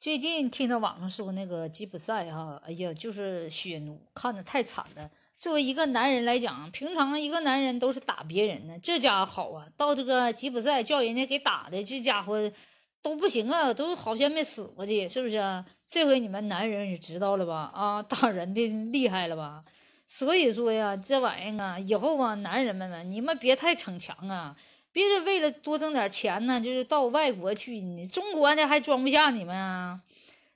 最近听到网上说那个吉普赛哈，哎呀，就是血奴，看着太惨了。作为一个男人来讲，平常一个男人都是打别人呢，这家伙好啊，到这个吉普赛叫人家给打的，这家伙都不行啊，都好像没死过去，是不是？这回你们男人也知道了吧？啊，打人的厉害了吧？所以说呀，这玩意儿啊，以后啊，男人们们，你们别太逞强啊。别的为了多挣点钱呢，就是到外国去，你中国呢还装不下你们啊！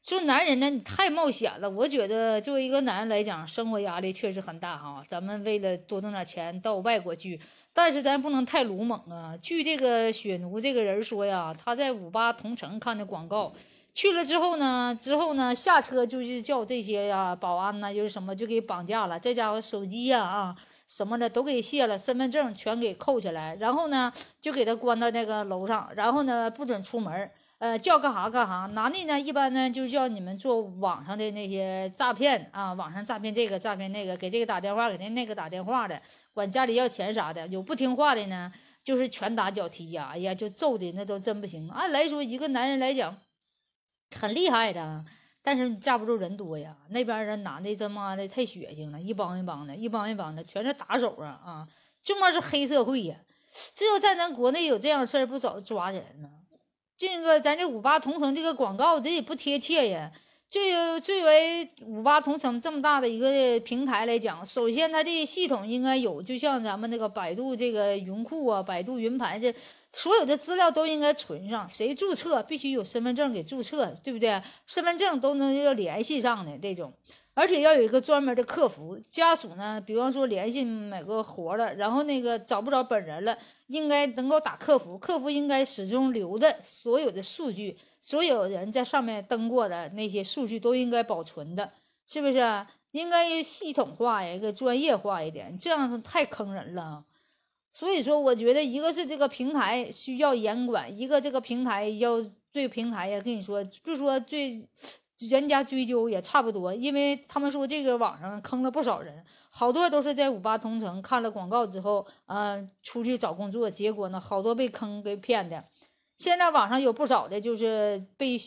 说男人呢，你太冒险了。我觉得作为一个男人来讲，生活压力确实很大哈。咱们为了多挣点钱到外国去，但是咱不能太鲁莽啊。据这个雪奴这个人说呀，他在五八同城看的广告，去了之后呢，之后呢下车就是叫这些呀保安呐，就是什么就给绑架了。这家伙手机呀啊。什么的都给卸了，身份证全给扣下来，然后呢，就给他关到那个楼上，然后呢，不准出门呃，叫干啥干啥。男的呢，一般呢就叫你们做网上的那些诈骗啊，网上诈骗这个诈骗那个，给这个打电话，给那那个打电话的，管家里要钱啥的。有不听话的呢，就是拳打脚踢呀，哎呀，就揍的那都真不行。按来说，一个男人来讲，很厉害的。但是你架不住人多呀，那边人男的他妈的太血腥了，一帮一帮的，一帮一帮的，全是打手啊啊！这么是黑社会呀！这要在咱国内有这样事儿，不早抓人呢？这个咱这五八同城这个广告，这也不贴切呀。这最为五八同城这么大的一个平台来讲，首先它这系统应该有，就像咱们那个百度这个云库啊，百度云盘这。所有的资料都应该存上，谁注册必须有身份证给注册，对不对？身份证都能要联系上的这种，而且要有一个专门的客服。家属呢，比方说联系某个活了，然后那个找不着本人了，应该能够打客服，客服应该始终留的所有的数据，所有人在上面登过的那些数据都应该保存的，是不是？应该系统化呀，一个专业化一点，这样太坑人了。所以说，我觉得一个是这个平台需要严管，一个这个平台要对平台呀，跟你说，就说最人家追究也差不多，因为他们说这个网上坑了不少人，好多都是在五八同城看了广告之后，嗯，出去找工作，结果呢，好多被坑给骗的。现在网上有不少的，就是被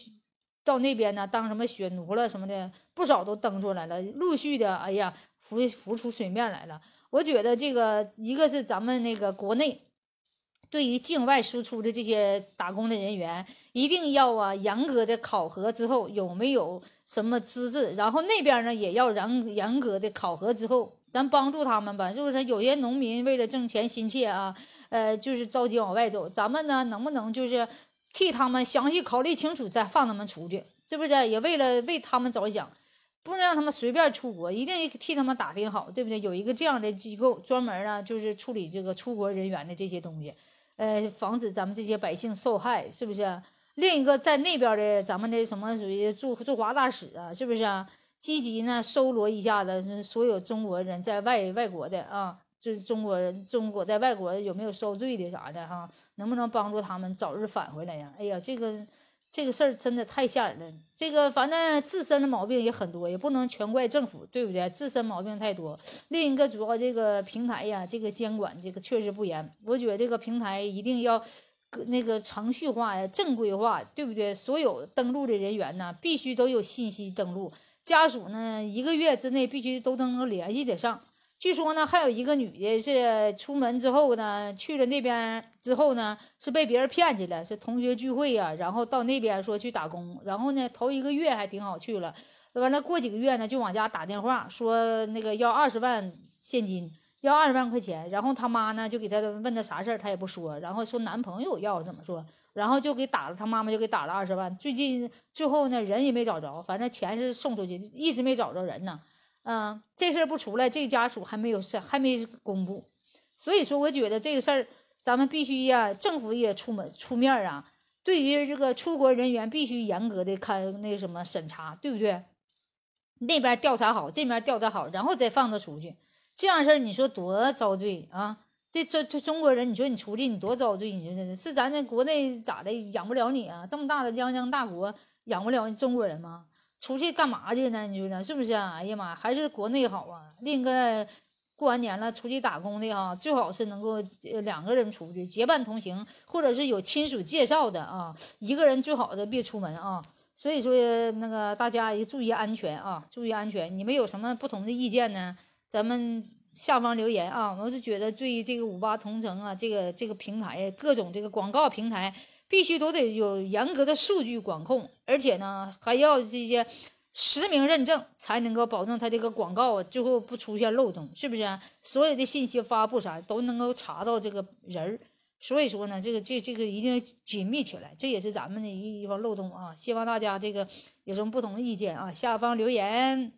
到那边呢当什么血奴了什么的，不少都登出来了，陆续的，哎呀，浮浮出水面来了。我觉得这个一个是咱们那个国内，对于境外输出的这些打工的人员，一定要啊严格的考核之后有没有什么资质，然后那边呢也要严严格的考核之后，咱帮助他们吧，就是说？有些农民为了挣钱心切啊，呃，就是着急往外走，咱们呢能不能就是替他们详细考虑清楚再放他们出去，是不是？也为了为他们着想。不能让他们随便出国，一定替他们打听好，对不对？有一个这样的机构，专门呢就是处理这个出国人员的这些东西，呃，防止咱们这些百姓受害，是不是？另一个在那边的咱们的什么属于驻驻华大使啊，是不是啊？积极呢搜罗一下子所有中国人在外外国的啊，就是中国人中国在外国有没有受罪的啥的哈？能不能帮助他们早日返回来呀？哎呀，这个。这个事儿真的太吓人了。这个反正自身的毛病也很多，也不能全怪政府，对不对？自身毛病太多。另一个主要这个平台呀，这个监管这个确实不严。我觉得这个平台一定要那个程序化呀、正规化，对不对？所有登录的人员呢，必须都有信息登录，家属呢一个月之内必须都能联系得上。据说呢，还有一个女的是出门之后呢，去了那边之后呢，是被别人骗去了，是同学聚会呀，然后到那边说去打工，然后呢，头一个月还挺好去了，完了过几个月呢，就往家打电话说那个要二十万现金，要二十万块钱，然后他妈呢就给他问他啥事儿，他也不说，然后说男朋友要怎么说，然后就给打了，他妈妈就给打了二十万，最近最后呢人也没找着，反正钱是送出去，一直没找着人呢。嗯，这事儿不出来，这个家属还没有事，还没公布，所以说我觉得这个事儿，咱们必须呀，政府也出门出面啊，对于这个出国人员必须严格的看那个什么审查，对不对？那边调查好，这边调查好，然后再放他出去，这样事儿你说多遭罪啊？这这这中国人，你说你出去你多遭罪？你说是咱这国内咋的养不了你啊？这么大的泱泱大国养不了中国人吗？出去干嘛去呢？你说呢？是不是啊？哎呀妈，还是国内好啊！另一个过完年了出去打工的哈，最好是能够两个人出去结伴同行，或者是有亲属介绍的啊，一个人最好的别出门啊。所以说那个大家也注意安全啊，注意安全。你们有什么不同的意见呢？咱们下方留言啊。我是觉得对于这个五八同城啊，这个这个平台各种这个广告平台，必须都得有严格的数据管控，而且呢还要这些实名认证，才能够保证它这个广告最后不出现漏洞，是不是？所有的信息发布啥都能够查到这个人儿。所以说呢，这个这这个一定要紧密起来，这也是咱们的一一方漏洞啊！希望大家这个有什么不同的意见啊，下方留言。